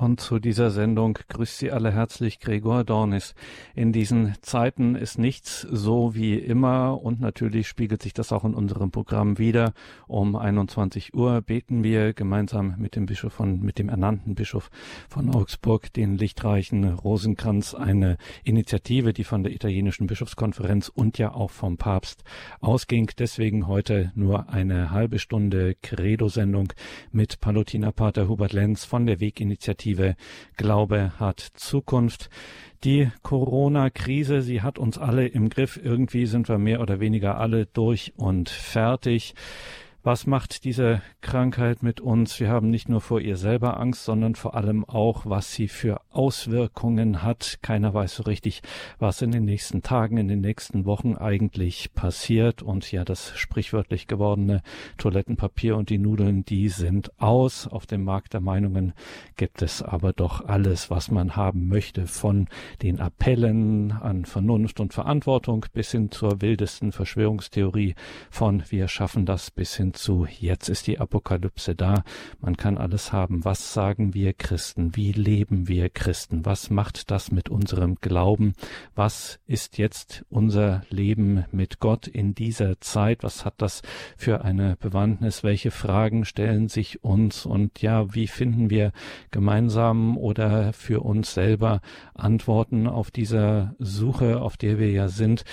Und zu dieser Sendung grüßt Sie alle herzlich Gregor Dornis. In diesen Zeiten ist nichts so wie immer und natürlich spiegelt sich das auch in unserem Programm wieder. Um 21 Uhr beten wir gemeinsam mit dem Bischof von, mit dem ernannten Bischof von Augsburg den lichtreichen Rosenkranz, eine Initiative, die von der italienischen Bischofskonferenz und ja auch vom Papst ausging. Deswegen heute nur eine halbe Stunde Credo-Sendung mit Palutiner Pater Hubert Lenz von der Weginitiative Initiative Glaube hat Zukunft. Die Corona-Krise, sie hat uns alle im Griff. Irgendwie sind wir mehr oder weniger alle durch und fertig. Was macht diese Krankheit mit uns? Wir haben nicht nur vor ihr selber Angst, sondern vor allem auch, was sie für Auswirkungen hat. Keiner weiß so richtig, was in den nächsten Tagen, in den nächsten Wochen eigentlich passiert. Und ja, das sprichwörtlich gewordene Toilettenpapier und die Nudeln, die sind aus. Auf dem Markt der Meinungen gibt es aber doch alles, was man haben möchte, von den Appellen an Vernunft und Verantwortung bis hin zur wildesten Verschwörungstheorie von wir schaffen das bis hin zu jetzt ist die Apokalypse da, man kann alles haben. Was sagen wir Christen? Wie leben wir Christen? Was macht das mit unserem Glauben? Was ist jetzt unser Leben mit Gott in dieser Zeit? Was hat das für eine Bewandtnis? Welche Fragen stellen sich uns? Und ja, wie finden wir gemeinsam oder für uns selber Antworten auf dieser Suche, auf der wir ja sind?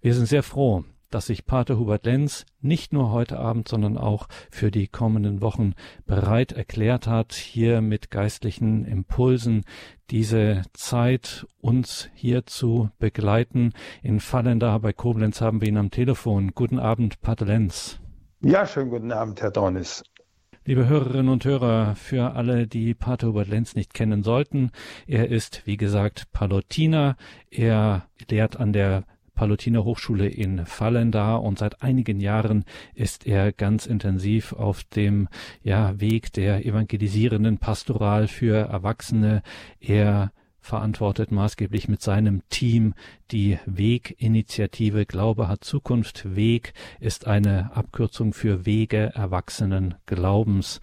Wir sind sehr froh, dass sich Pater Hubert Lenz nicht nur heute Abend, sondern auch für die kommenden Wochen bereit erklärt hat, hier mit geistlichen Impulsen diese Zeit uns hier zu begleiten. In Fallenda bei Koblenz haben wir ihn am Telefon. Guten Abend, Pater Lenz. Ja, schönen guten Abend, Herr Dornis. Liebe Hörerinnen und Hörer, für alle, die Pater Hubert Lenz nicht kennen sollten, er ist, wie gesagt, Palutiner. Er lehrt an der Palutiner Hochschule in Fallenda und seit einigen Jahren ist er ganz intensiv auf dem ja, Weg der evangelisierenden Pastoral für Erwachsene. Er verantwortet maßgeblich mit seinem Team die Weg-Initiative Glaube hat Zukunft. Weg ist eine Abkürzung für Wege erwachsenen Glaubens.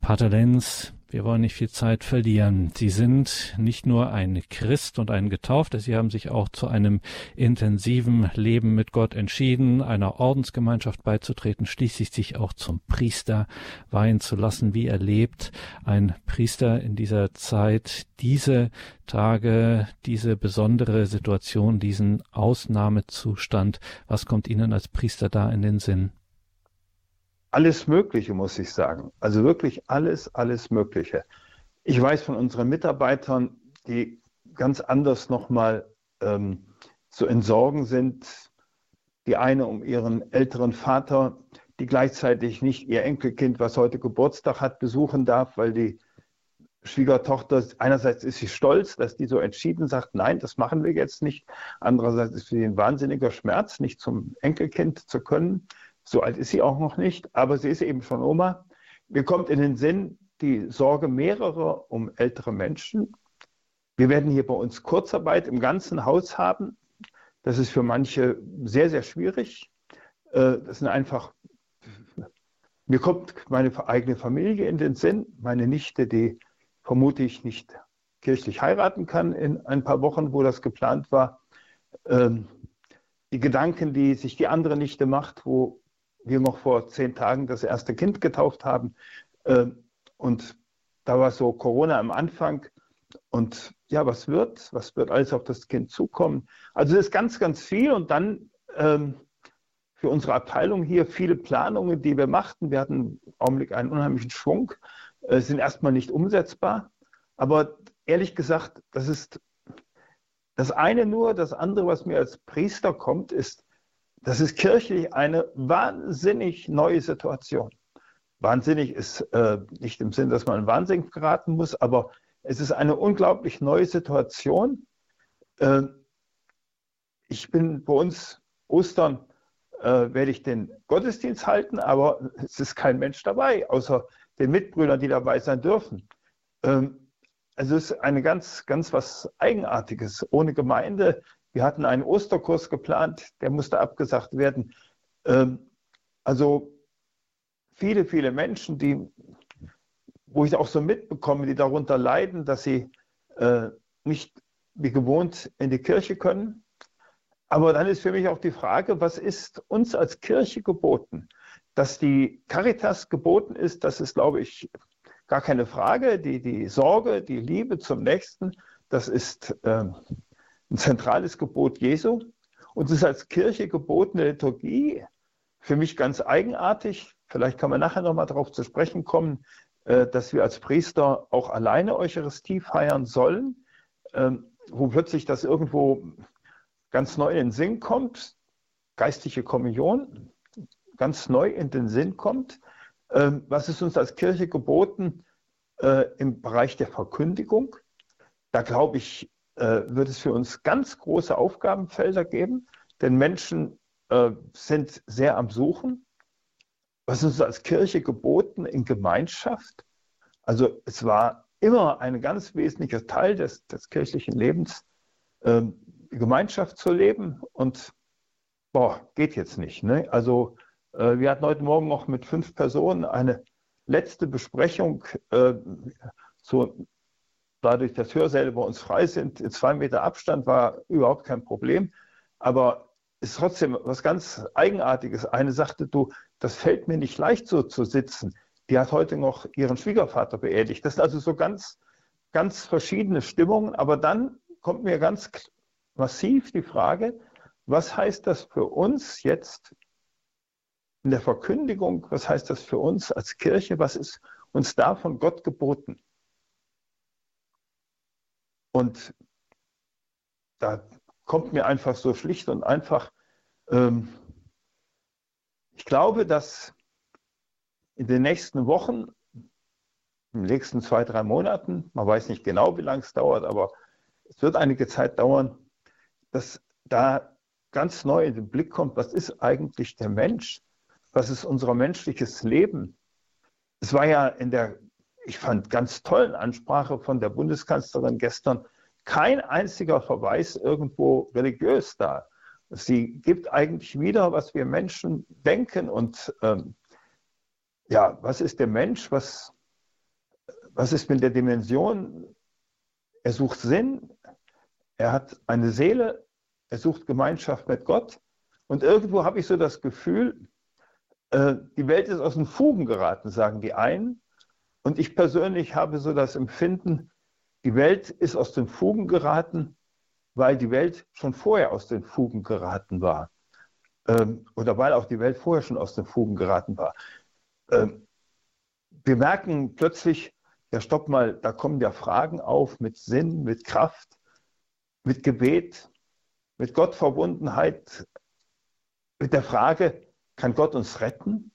Pater Lenz, wir wollen nicht viel Zeit verlieren. Sie sind nicht nur ein Christ und ein Getaufter, Sie haben sich auch zu einem intensiven Leben mit Gott entschieden, einer Ordensgemeinschaft beizutreten, schließlich sich auch zum Priester weihen zu lassen, wie er lebt. Ein Priester in dieser Zeit, diese Tage, diese besondere Situation, diesen Ausnahmezustand. Was kommt Ihnen als Priester da in den Sinn? Alles Mögliche, muss ich sagen. Also wirklich alles, alles Mögliche. Ich weiß von unseren Mitarbeitern, die ganz anders nochmal ähm, zu entsorgen sind. Die eine um ihren älteren Vater, die gleichzeitig nicht ihr Enkelkind, was heute Geburtstag hat, besuchen darf, weil die Schwiegertochter, einerseits ist sie stolz, dass die so entschieden sagt, nein, das machen wir jetzt nicht. Andererseits ist sie ein wahnsinniger Schmerz, nicht zum Enkelkind zu können. So alt ist sie auch noch nicht, aber sie ist eben schon Oma. Mir kommt in den Sinn die Sorge mehrerer um ältere Menschen. Wir werden hier bei uns Kurzarbeit im ganzen Haus haben. Das ist für manche sehr, sehr schwierig. Äh, das sind einfach, mir kommt meine eigene Familie in den Sinn, meine Nichte, die vermutlich nicht kirchlich heiraten kann in ein paar Wochen, wo das geplant war. Ähm, die Gedanken, die sich die andere Nichte macht, wo wir noch vor zehn Tagen das erste Kind getauft haben. Ähm, und da war so Corona am Anfang. Und ja, was wird? Was wird alles auf das Kind zukommen? Also es ist ganz, ganz viel. Und dann ähm, für unsere Abteilung hier viele Planungen, die wir machten. Wir hatten im Augenblick einen unheimlichen Schwung, äh, sind erstmal nicht umsetzbar. Aber ehrlich gesagt, das ist das eine nur. Das andere, was mir als Priester kommt, ist, das ist kirchlich eine wahnsinnig neue Situation. Wahnsinnig ist äh, nicht im Sinn, dass man in Wahnsinn geraten muss, aber es ist eine unglaublich neue Situation. Äh, ich bin bei uns Ostern, äh, werde ich den Gottesdienst halten, aber es ist kein Mensch dabei, außer den Mitbrüdern, die dabei sein dürfen. Ähm, also es ist eine ganz, ganz was Eigenartiges. Ohne Gemeinde, wir hatten einen Osterkurs geplant, der musste abgesagt werden. Ähm, also viele, viele Menschen, die wo ich auch so mitbekomme, die darunter leiden, dass sie äh, nicht wie gewohnt in die Kirche können. Aber dann ist für mich auch die Frage, was ist uns als Kirche geboten? Dass die Caritas geboten ist, das ist, glaube ich, gar keine Frage. Die, die Sorge, die Liebe zum Nächsten, das ist äh, ein zentrales Gebot Jesu. Und es ist als Kirche gebotene Liturgie für mich ganz eigenartig. Vielleicht kann man nachher nochmal darauf zu sprechen kommen, äh, dass wir als Priester auch alleine Eucharistie feiern sollen, ähm, wo plötzlich das irgendwo ganz neu in den Sinn kommt, geistliche Kommunion ganz neu in den Sinn kommt. Ähm, was ist uns als Kirche geboten äh, im Bereich der Verkündigung? Da glaube ich, äh, wird es für uns ganz große Aufgabenfelder geben, denn Menschen äh, sind sehr am Suchen. Was ist uns als Kirche geboten in Gemeinschaft? Also es war immer ein ganz wesentlicher Teil des, des kirchlichen Lebens, ähm, Gemeinschaft zu leben und boah, geht jetzt nicht. Ne? Also äh, wir hatten heute Morgen noch mit fünf Personen eine letzte Besprechung, äh, so, dadurch, dass Hörsäle bei uns frei sind, in zwei Meter Abstand war überhaupt kein Problem. Aber ist trotzdem was ganz Eigenartiges. Eine sagte, du, das fällt mir nicht leicht so zu sitzen. Die hat heute noch ihren Schwiegervater beerdigt. Das sind also so ganz, ganz verschiedene Stimmungen. Aber dann kommt mir ganz massiv die Frage, was heißt das für uns jetzt in der Verkündigung? Was heißt das für uns als Kirche? Was ist uns da von Gott geboten? Und da kommt mir einfach so schlicht und einfach, ähm, ich glaube, dass in den nächsten Wochen, in den nächsten zwei, drei Monaten, man weiß nicht genau, wie lange es dauert, aber es wird einige Zeit dauern, dass da ganz neu in den Blick kommt, was ist eigentlich der Mensch? Was ist unser menschliches Leben? Es war ja in der, ich fand, ganz tollen Ansprache von der Bundeskanzlerin gestern kein einziger Verweis irgendwo religiös da. Sie gibt eigentlich wieder, was wir Menschen denken und ähm, ja, was ist der Mensch? Was, was ist mit der Dimension? Er sucht Sinn, er hat eine Seele, er sucht Gemeinschaft mit Gott. Und irgendwo habe ich so das Gefühl, äh, die Welt ist aus den Fugen geraten, sagen die einen. Und ich persönlich habe so das Empfinden, die Welt ist aus den Fugen geraten, weil die Welt schon vorher aus den Fugen geraten war. Ähm, oder weil auch die Welt vorher schon aus den Fugen geraten war. Ähm, wir merken plötzlich, ja, stopp mal, da kommen ja Fragen auf mit Sinn, mit Kraft mit Gebet, mit Gottverbundenheit, mit der Frage, kann Gott uns retten?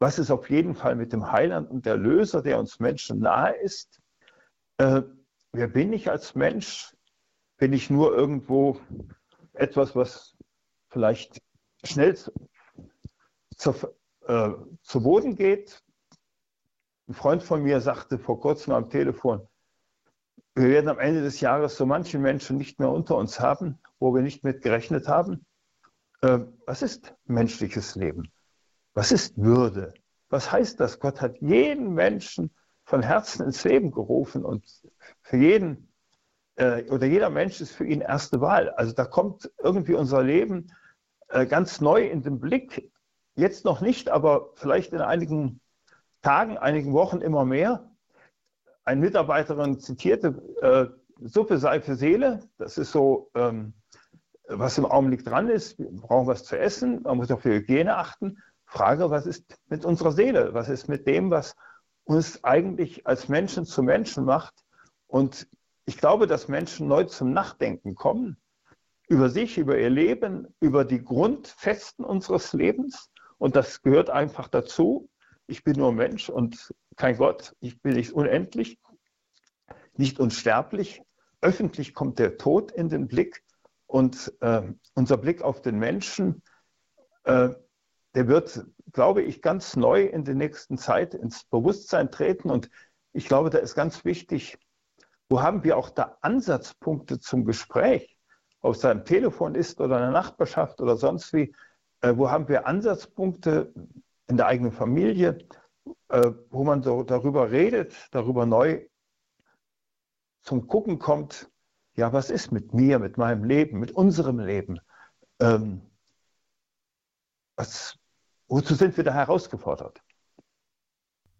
Was ist auf jeden Fall mit dem Heiland und der Löser, der uns Menschen nahe ist? Äh, wer bin ich als Mensch? Bin ich nur irgendwo etwas, was vielleicht schnell zu, zu, äh, zu Boden geht? Ein Freund von mir sagte vor kurzem am Telefon, wir werden am Ende des Jahres so manche Menschen nicht mehr unter uns haben, wo wir nicht mit gerechnet haben. Äh, was ist menschliches Leben? Was ist Würde? Was heißt das? Gott hat jeden Menschen von Herzen ins Leben gerufen und für jeden äh, oder jeder Mensch ist für ihn erste Wahl. Also da kommt irgendwie unser Leben äh, ganz neu in den Blick. Jetzt noch nicht, aber vielleicht in einigen Tagen, einigen Wochen immer mehr eine Mitarbeiterin zitierte, äh, Suppe sei für Seele. Das ist so, ähm, was im Augenblick dran ist. Wir brauchen was zu essen. Man muss auf die Hygiene achten. Frage, was ist mit unserer Seele? Was ist mit dem, was uns eigentlich als Menschen zu Menschen macht? Und ich glaube, dass Menschen neu zum Nachdenken kommen über sich, über ihr Leben, über die Grundfesten unseres Lebens. Und das gehört einfach dazu. Ich bin nur Mensch und kein Gott, ich bin nicht unendlich, nicht unsterblich. Öffentlich kommt der Tod in den Blick und äh, unser Blick auf den Menschen, äh, der wird, glaube ich, ganz neu in der nächsten Zeit ins Bewusstsein treten. Und ich glaube, da ist ganz wichtig, wo haben wir auch da Ansatzpunkte zum Gespräch? Ob es da ein Telefon ist oder eine Nachbarschaft oder sonst wie, äh, wo haben wir Ansatzpunkte in der eigenen Familie, äh, wo man so darüber redet, darüber neu zum Gucken kommt, ja, was ist mit mir, mit meinem Leben, mit unserem Leben? Ähm, was, wozu sind wir da herausgefordert?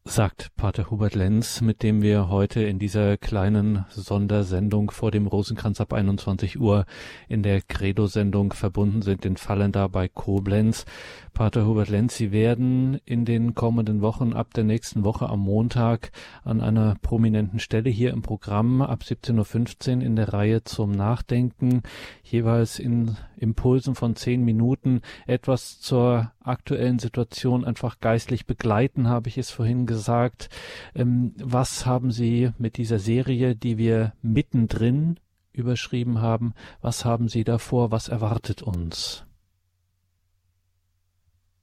Sagt Pater Hubert Lenz, mit dem wir heute in dieser kleinen Sondersendung vor dem Rosenkranz ab 21 Uhr in der Credo-Sendung verbunden sind, in Fallenda bei Koblenz. Pater Hubert Lenz, Sie werden in den kommenden Wochen ab der nächsten Woche am Montag an einer prominenten Stelle hier im Programm ab 17.15 Uhr in der Reihe zum Nachdenken jeweils in Impulsen von zehn Minuten etwas zur aktuellen Situation einfach geistlich begleiten, habe ich es vorhin gesagt. Ähm, was haben Sie mit dieser Serie, die wir mittendrin überschrieben haben, was haben Sie davor, was erwartet uns?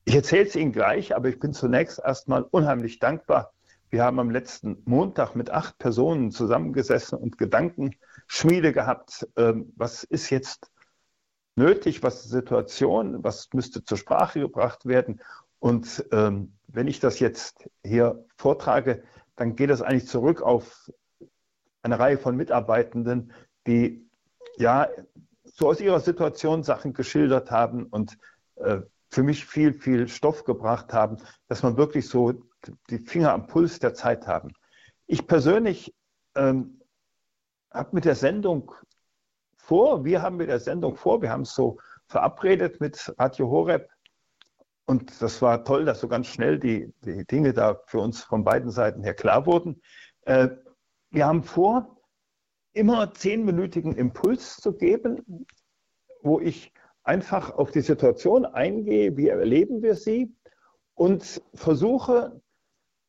Ich erzähle es Ihnen gleich, aber ich bin zunächst erstmal unheimlich dankbar. Wir haben am letzten Montag mit acht Personen zusammengesessen und Gedankenschmiede gehabt. Ähm, was ist jetzt nötig, was ist die Situation, was müsste zur Sprache gebracht werden. Und ähm, wenn ich das jetzt hier vortrage, dann geht das eigentlich zurück auf eine Reihe von Mitarbeitenden, die ja so aus ihrer Situation Sachen geschildert haben und äh, für mich viel, viel Stoff gebracht haben, dass man wirklich so die Finger am Puls der Zeit haben. Ich persönlich ähm, habe mit der Sendung vor, wir haben mit der Sendung vor, wir haben es so verabredet mit Radio Horeb und das war toll, dass so ganz schnell die, die Dinge da für uns von beiden Seiten her klar wurden. Äh, wir haben vor, immer zehnminütigen Impuls zu geben, wo ich einfach auf die Situation eingehe, wie erleben wir sie und versuche,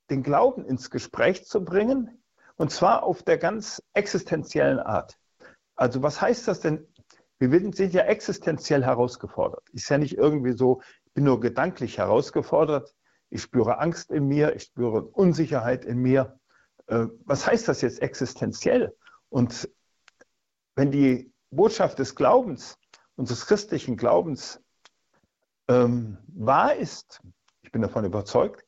den Glauben ins Gespräch zu bringen, und zwar auf der ganz existenziellen Art. Also was heißt das denn? Wir sind ja existenziell herausgefordert. Ist ja nicht irgendwie so, bin nur gedanklich herausgefordert. Ich spüre Angst in mir, ich spüre Unsicherheit in mir. Äh, was heißt das jetzt existenziell? Und wenn die Botschaft des Glaubens, unseres christlichen Glaubens ähm, wahr ist, ich bin davon überzeugt,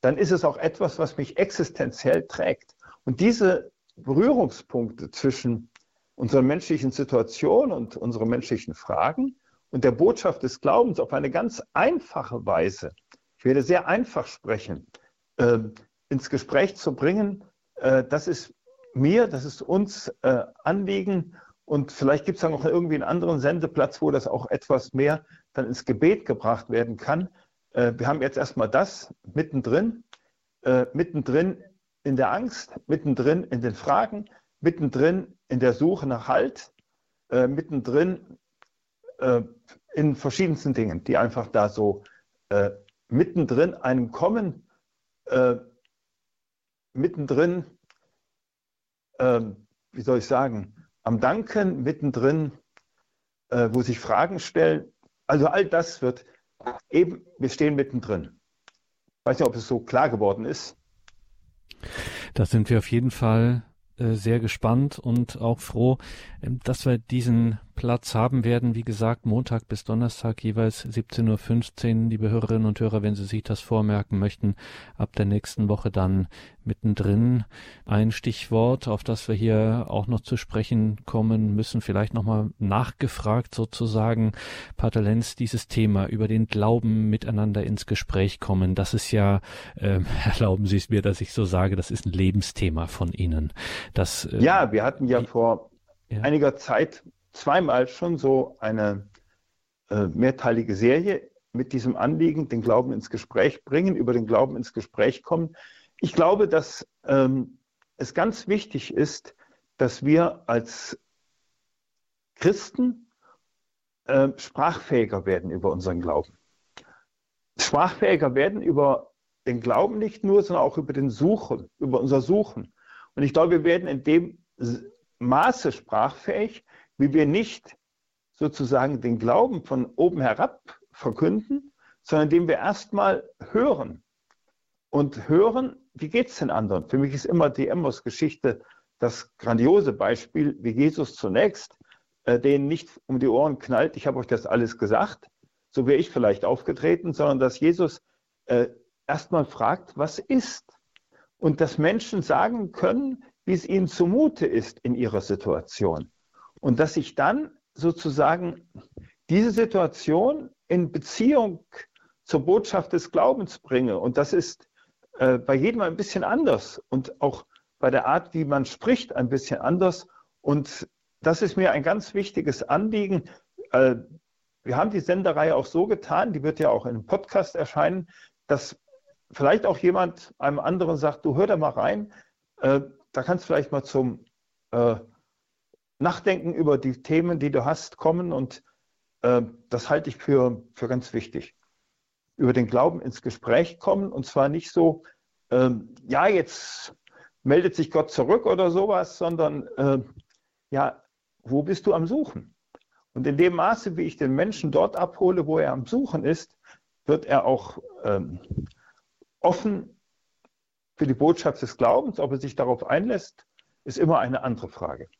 dann ist es auch etwas, was mich existenziell trägt. Und diese Berührungspunkte zwischen unserer menschlichen Situation und unseren menschlichen Fragen und der Botschaft des Glaubens auf eine ganz einfache Weise, ich werde sehr einfach sprechen, äh, ins Gespräch zu bringen, äh, das ist mir, das ist uns äh, Anliegen. Und vielleicht gibt es dann noch irgendwie einen anderen Sendeplatz, wo das auch etwas mehr dann ins Gebet gebracht werden kann. Äh, wir haben jetzt erstmal das mittendrin, äh, mittendrin in der Angst, mittendrin in den Fragen, mittendrin in der Suche nach Halt, äh, mittendrin äh, in verschiedensten Dingen, die einfach da so äh, mittendrin einem kommen, äh, mittendrin, ähm, wie soll ich sagen, am Danken, mittendrin, äh, wo sich Fragen stellen. Also all das wird eben, wir stehen mittendrin. Ich weiß nicht, ob es so klar geworden ist. Da sind wir auf jeden Fall sehr gespannt und auch froh, ähm, dass wir diesen Platz haben werden. Wie gesagt, Montag bis Donnerstag jeweils 17.15 Uhr. Liebe Hörerinnen und Hörer, wenn Sie sich das vormerken möchten, ab der nächsten Woche dann mittendrin. Ein Stichwort, auf das wir hier auch noch zu sprechen kommen müssen, vielleicht nochmal nachgefragt sozusagen. Pater Lenz, dieses Thema über den Glauben miteinander ins Gespräch kommen, das ist ja, äh, erlauben Sie es mir, dass ich so sage, das ist ein Lebensthema von Ihnen. Das, äh, ja, wir hatten ja vor ja. einiger Zeit zweimal schon so eine äh, mehrteilige Serie mit diesem Anliegen, den Glauben ins Gespräch bringen, über den Glauben ins Gespräch kommen. Ich glaube, dass ähm, es ganz wichtig ist, dass wir als Christen äh, sprachfähiger werden über unseren Glauben. Sprachfähiger werden über den Glauben nicht nur, sondern auch über den Suchen, über unser Suchen. Und ich glaube, wir werden in dem Maße sprachfähig, wie wir nicht sozusagen den Glauben von oben herab verkünden, sondern indem wir erstmal hören. Und hören, wie geht es den anderen? Für mich ist immer die Emmos-Geschichte das grandiose Beispiel, wie Jesus zunächst äh, denen nicht um die Ohren knallt, ich habe euch das alles gesagt, so wäre ich vielleicht aufgetreten, sondern dass Jesus äh, erstmal fragt, was ist? Und dass Menschen sagen können, wie es ihnen zumute ist in ihrer Situation. Und dass ich dann sozusagen diese Situation in Beziehung zur Botschaft des Glaubens bringe. Und das ist äh, bei jedem ein bisschen anders und auch bei der Art, wie man spricht, ein bisschen anders. Und das ist mir ein ganz wichtiges Anliegen. Äh, wir haben die Sendereihe auch so getan, die wird ja auch in einem Podcast erscheinen, dass vielleicht auch jemand einem anderen sagt, du hör da mal rein, äh, da kannst du vielleicht mal zum Nachdenken über die Themen, die du hast, kommen und das halte ich für, für ganz wichtig. Über den Glauben ins Gespräch kommen und zwar nicht so, ähm, ja, jetzt meldet sich Gott zurück oder sowas, sondern äh, ja, wo bist du am Suchen? Und in dem Maße, wie ich den Menschen dort abhole, wo er am Suchen ist, wird er auch ähm, offen für die Botschaft des Glaubens. Ob er sich darauf einlässt, ist immer eine andere Frage.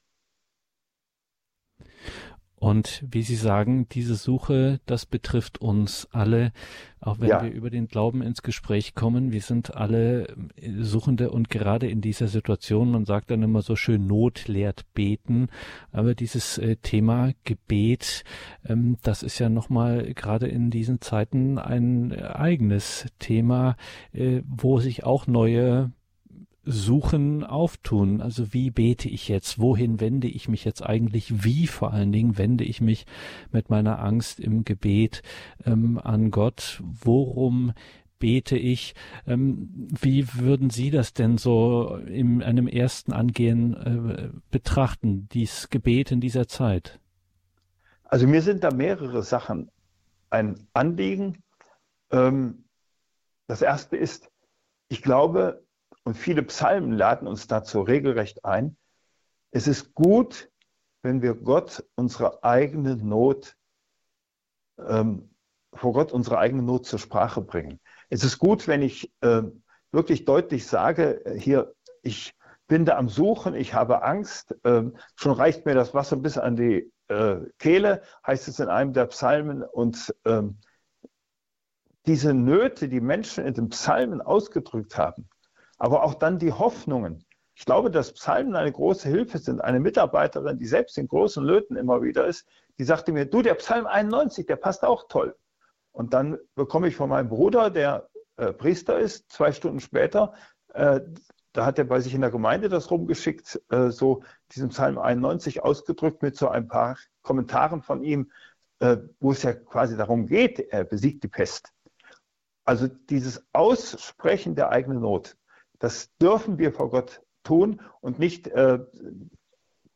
Und wie Sie sagen, diese Suche, das betrifft uns alle, auch wenn ja. wir über den Glauben ins Gespräch kommen. Wir sind alle äh, Suchende und gerade in dieser Situation, man sagt dann immer so schön, Not lehrt beten. Aber dieses äh, Thema Gebet, ähm, das ist ja nochmal gerade in diesen Zeiten ein eigenes Thema, äh, wo sich auch neue Suchen auftun. Also wie bete ich jetzt? Wohin wende ich mich jetzt eigentlich? Wie vor allen Dingen wende ich mich mit meiner Angst im Gebet ähm, an Gott? Worum bete ich? Ähm, wie würden Sie das denn so in einem ersten Angehen äh, betrachten, dieses Gebet in dieser Zeit? Also mir sind da mehrere Sachen ein Anliegen. Ähm, das erste ist, ich glaube, und viele Psalmen laden uns dazu regelrecht ein. Es ist gut, wenn wir Gott unsere eigene Not, ähm, vor Gott unsere eigene Not zur Sprache bringen. Es ist gut, wenn ich äh, wirklich deutlich sage, äh, hier, ich bin da am Suchen, ich habe Angst, äh, schon reicht mir das Wasser bis an die äh, Kehle, heißt es in einem der Psalmen. Und ähm, diese Nöte, die Menschen in den Psalmen ausgedrückt haben, aber auch dann die Hoffnungen. Ich glaube, dass Psalmen eine große Hilfe sind. Eine Mitarbeiterin, die selbst in großen Löten immer wieder ist, die sagte mir, du, der Psalm 91, der passt auch toll. Und dann bekomme ich von meinem Bruder, der äh, Priester ist, zwei Stunden später, äh, da hat er bei sich in der Gemeinde das rumgeschickt, äh, so diesen Psalm 91 ausgedrückt mit so ein paar Kommentaren von ihm, äh, wo es ja quasi darum geht, er besiegt die Pest. Also dieses Aussprechen der eigenen Not, das dürfen wir vor Gott tun und nicht, äh,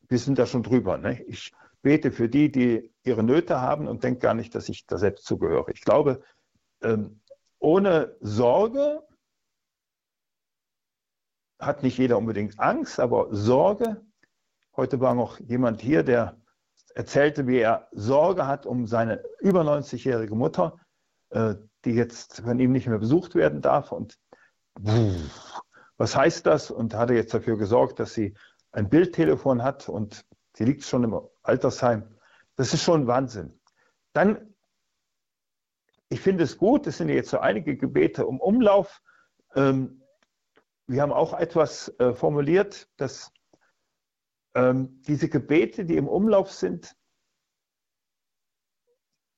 wir sind da schon drüber. Ne? Ich bete für die, die ihre Nöte haben und denke gar nicht, dass ich da selbst zugehöre. Ich glaube, ähm, ohne Sorge hat nicht jeder unbedingt Angst, aber Sorge. Heute war noch jemand hier, der erzählte, wie er Sorge hat um seine über 90-jährige Mutter, äh, die jetzt von ihm nicht mehr besucht werden darf. Und was heißt das? Und hat er jetzt dafür gesorgt, dass sie ein Bildtelefon hat und sie liegt schon im Altersheim. Das ist schon Wahnsinn. Dann, ich finde es gut, es sind jetzt so einige Gebete um Umlauf. Ähm, wir haben auch etwas äh, formuliert, dass ähm, diese Gebete, die im Umlauf sind,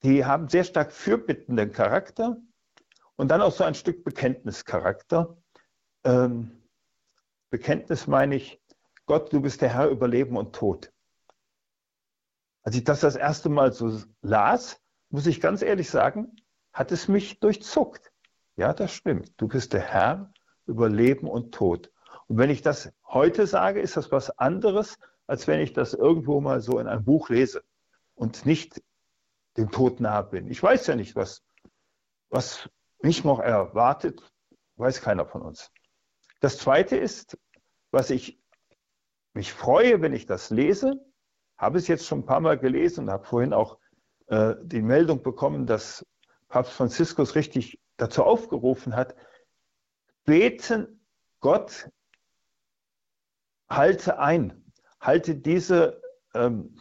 die haben sehr stark fürbittenden Charakter und dann auch so ein Stück Bekenntnischarakter. Ähm, Bekenntnis meine ich, Gott, du bist der Herr über Leben und Tod. Als ich das das erste Mal so las, muss ich ganz ehrlich sagen, hat es mich durchzuckt. Ja, das stimmt. Du bist der Herr über Leben und Tod. Und wenn ich das heute sage, ist das was anderes, als wenn ich das irgendwo mal so in einem Buch lese und nicht dem Tod nahe bin. Ich weiß ja nicht, was, was mich noch erwartet, weiß keiner von uns. Das Zweite ist, was ich mich freue, wenn ich das lese, habe es jetzt schon ein paar Mal gelesen und habe vorhin auch äh, die Meldung bekommen, dass Papst Franziskus richtig dazu aufgerufen hat, beten, Gott, halte ein, halte diese, ähm,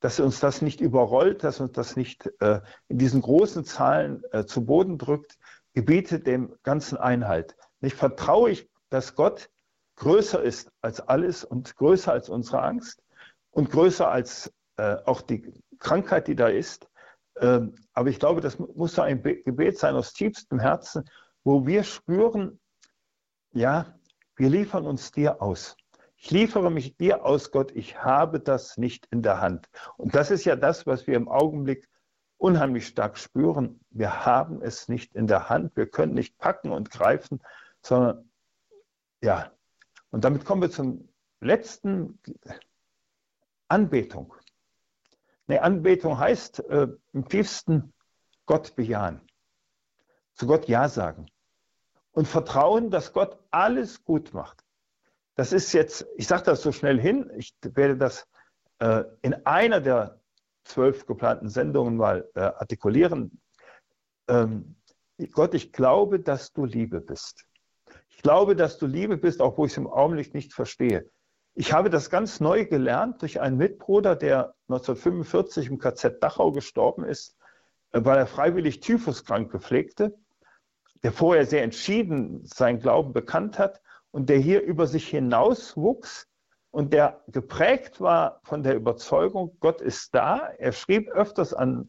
dass uns das nicht überrollt, dass uns das nicht äh, in diesen großen Zahlen äh, zu Boden drückt. gebiete dem ganzen Einhalt. Nicht vertraue ich, dass Gott größer ist als alles und größer als unsere Angst und größer als äh, auch die Krankheit, die da ist. Ähm, aber ich glaube, das muss ein Gebet sein aus tiefstem Herzen, wo wir spüren, ja, wir liefern uns dir aus. Ich liefere mich dir aus, Gott, ich habe das nicht in der Hand. Und das ist ja das, was wir im Augenblick unheimlich stark spüren. Wir haben es nicht in der Hand, wir können nicht packen und greifen, sondern ja. Und damit kommen wir zum letzten Anbetung. Nee, Anbetung heißt äh, im tiefsten Gott bejahen, zu Gott Ja sagen und vertrauen, dass Gott alles gut macht. Das ist jetzt, ich sage das so schnell hin, ich werde das äh, in einer der zwölf geplanten Sendungen mal äh, artikulieren. Ähm, Gott, ich glaube, dass du Liebe bist. Ich glaube, dass du Liebe bist, auch wo ich es im Augenblick nicht verstehe. Ich habe das ganz neu gelernt durch einen Mitbruder, der 1945 im KZ Dachau gestorben ist, äh, weil er freiwillig Typhuskranke pflegte, der vorher sehr entschieden sein Glauben bekannt hat und der hier über sich hinaus wuchs und der geprägt war von der Überzeugung, Gott ist da. Er schrieb öfters an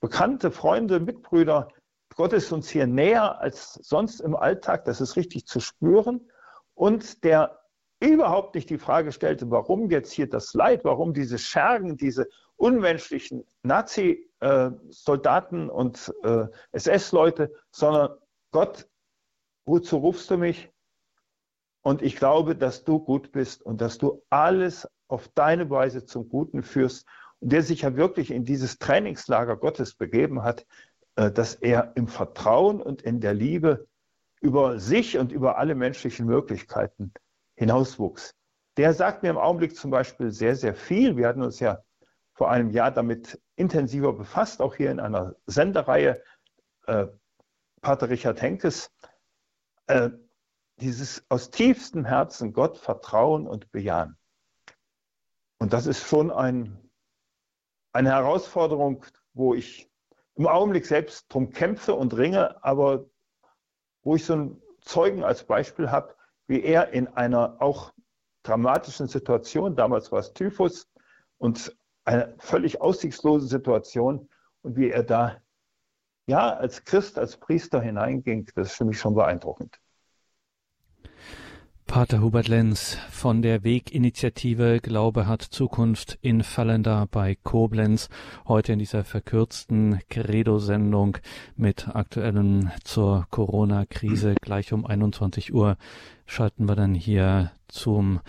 bekannte Freunde, Mitbrüder, Gott ist uns hier näher als sonst im Alltag, das ist richtig zu spüren. Und der überhaupt nicht die Frage stellte, warum jetzt hier das Leid, warum diese Schergen, diese unmenschlichen Nazi-Soldaten und äh, SS-Leute, sondern Gott, wozu rufst du mich? Und ich glaube, dass du gut bist und dass du alles auf deine Weise zum Guten führst. Und der sich ja wirklich in dieses Trainingslager Gottes begeben hat, dass er im Vertrauen und in der Liebe über sich und über alle menschlichen Möglichkeiten hinauswuchs. Der sagt mir im Augenblick zum Beispiel sehr, sehr viel. Wir hatten uns ja vor einem Jahr damit intensiver befasst, auch hier in einer Sendereihe. Äh, Pater Richard Henkes, äh, dieses aus tiefstem Herzen Gott vertrauen und bejahen. Und das ist schon ein, eine Herausforderung, wo ich im Augenblick selbst drum kämpfe und ringe, aber wo ich so einen Zeugen als Beispiel habe, wie er in einer auch dramatischen Situation, damals war es Typhus und eine völlig aussichtslose Situation und wie er da ja als Christ, als Priester hineinging, das ist für mich schon beeindruckend. Pater Hubert Lenz von der Weginitiative Glaube hat Zukunft in Fallenda bei Koblenz. Heute in dieser verkürzten Credo-Sendung mit aktuellen zur Corona-Krise. Gleich um 21 Uhr schalten wir dann hier zum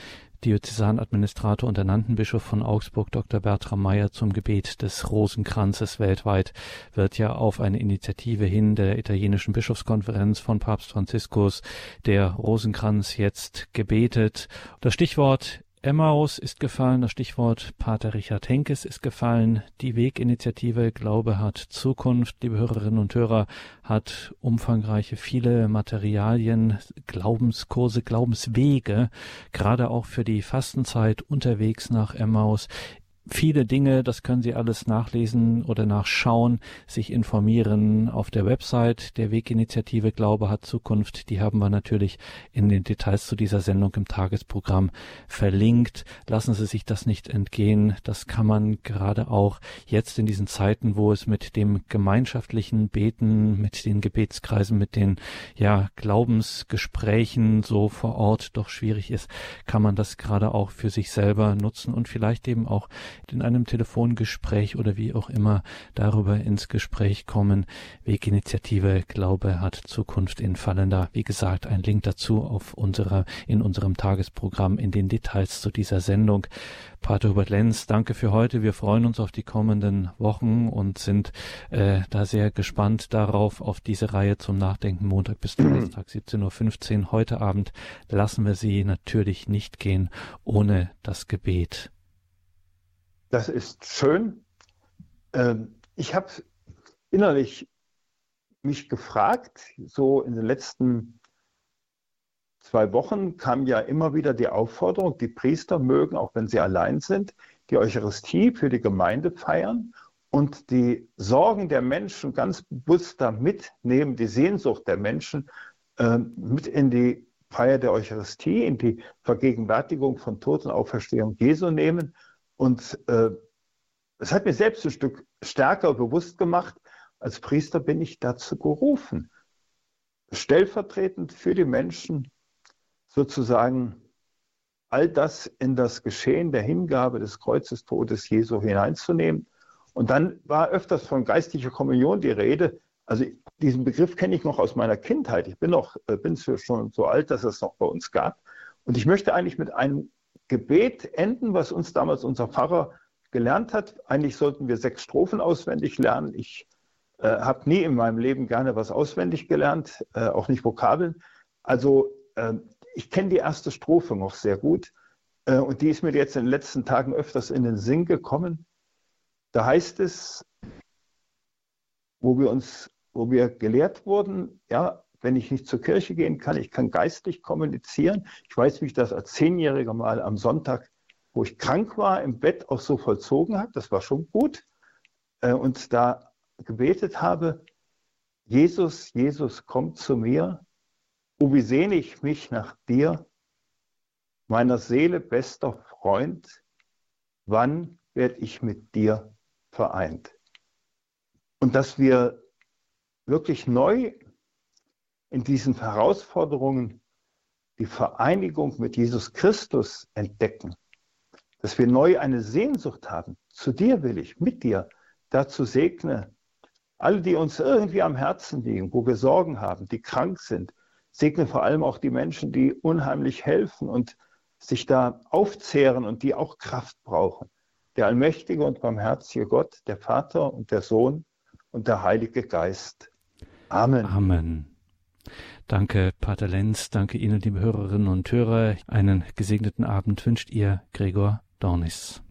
Diözesanadministrator und ernannten Bischof von Augsburg, Dr. Bertram Meyer, zum Gebet des Rosenkranzes weltweit wird ja auf eine Initiative hin der italienischen Bischofskonferenz von Papst Franziskus der Rosenkranz jetzt gebetet. Das Stichwort Emmaus ist gefallen, das Stichwort Pater Richard Henkes ist gefallen, die Weginitiative Glaube hat Zukunft, liebe Hörerinnen und Hörer, hat umfangreiche viele Materialien, Glaubenskurse, Glaubenswege, gerade auch für die Fastenzeit unterwegs nach Emmaus viele Dinge, das können Sie alles nachlesen oder nachschauen, sich informieren auf der Website der Weginitiative Glaube hat Zukunft. Die haben wir natürlich in den Details zu dieser Sendung im Tagesprogramm verlinkt. Lassen Sie sich das nicht entgehen. Das kann man gerade auch jetzt in diesen Zeiten, wo es mit dem gemeinschaftlichen Beten, mit den Gebetskreisen, mit den ja Glaubensgesprächen so vor Ort doch schwierig ist, kann man das gerade auch für sich selber nutzen und vielleicht eben auch in einem Telefongespräch oder wie auch immer darüber ins Gespräch kommen. Weginitiative Glaube hat Zukunft in Fallender. Wie gesagt, ein Link dazu auf unserer, in unserem Tagesprogramm in den Details zu dieser Sendung. Pater Hubert Lenz, danke für heute. Wir freuen uns auf die kommenden Wochen und sind äh, da sehr gespannt darauf, auf diese Reihe zum Nachdenken Montag bis Donnerstag 17.15 Uhr. Heute Abend lassen wir Sie natürlich nicht gehen ohne das Gebet. Das ist schön. Ähm, ich habe innerlich mich gefragt, so in den letzten zwei Wochen kam ja immer wieder die Aufforderung, die Priester mögen, auch wenn sie allein sind, die Eucharistie für die Gemeinde feiern und die Sorgen der Menschen ganz bewusst da mitnehmen, die Sehnsucht der Menschen äh, mit in die Feier der Eucharistie, in die Vergegenwärtigung von Tod und Auferstehung Jesu nehmen. Und äh, es hat mir selbst ein Stück stärker bewusst gemacht, als Priester bin ich dazu gerufen, stellvertretend für die Menschen sozusagen all das in das Geschehen der Hingabe des Kreuzestodes Jesu hineinzunehmen. Und dann war öfters von geistlicher Kommunion die Rede. Also diesen Begriff kenne ich noch aus meiner Kindheit. Ich bin noch, äh, bin schon so alt, dass es noch bei uns gab. Und ich möchte eigentlich mit einem Gebet enden, was uns damals unser Pfarrer gelernt hat. Eigentlich sollten wir sechs Strophen auswendig lernen. Ich äh, habe nie in meinem Leben gerne was auswendig gelernt, äh, auch nicht Vokabeln. Also äh, ich kenne die erste Strophe noch sehr gut äh, und die ist mir jetzt in den letzten Tagen öfters in den Sinn gekommen. Da heißt es, wo wir uns, wo wir gelehrt wurden, ja, wenn ich nicht zur Kirche gehen kann, ich kann geistlich kommunizieren. Ich weiß, wie ich das als Zehnjähriger mal am Sonntag, wo ich krank war, im Bett auch so vollzogen habe. Das war schon gut. Äh, und da gebetet habe, Jesus, Jesus, komm zu mir, Oh, wie sehne ich mich nach dir, meiner Seele bester Freund, wann werde ich mit dir vereint? Und dass wir wirklich neu in diesen Herausforderungen die Vereinigung mit Jesus Christus entdecken, dass wir neu eine Sehnsucht haben, zu dir will ich, mit dir, dazu segne alle, die uns irgendwie am Herzen liegen, wo wir Sorgen haben, die krank sind, segne vor allem auch die Menschen, die unheimlich helfen und sich da aufzehren und die auch Kraft brauchen. Der allmächtige und barmherzige Gott, der Vater und der Sohn und der Heilige Geist. Amen. Amen. Danke, Pater Lenz. Danke Ihnen, liebe Hörerinnen und Hörer. Einen gesegneten Abend wünscht Ihr Gregor Dornis.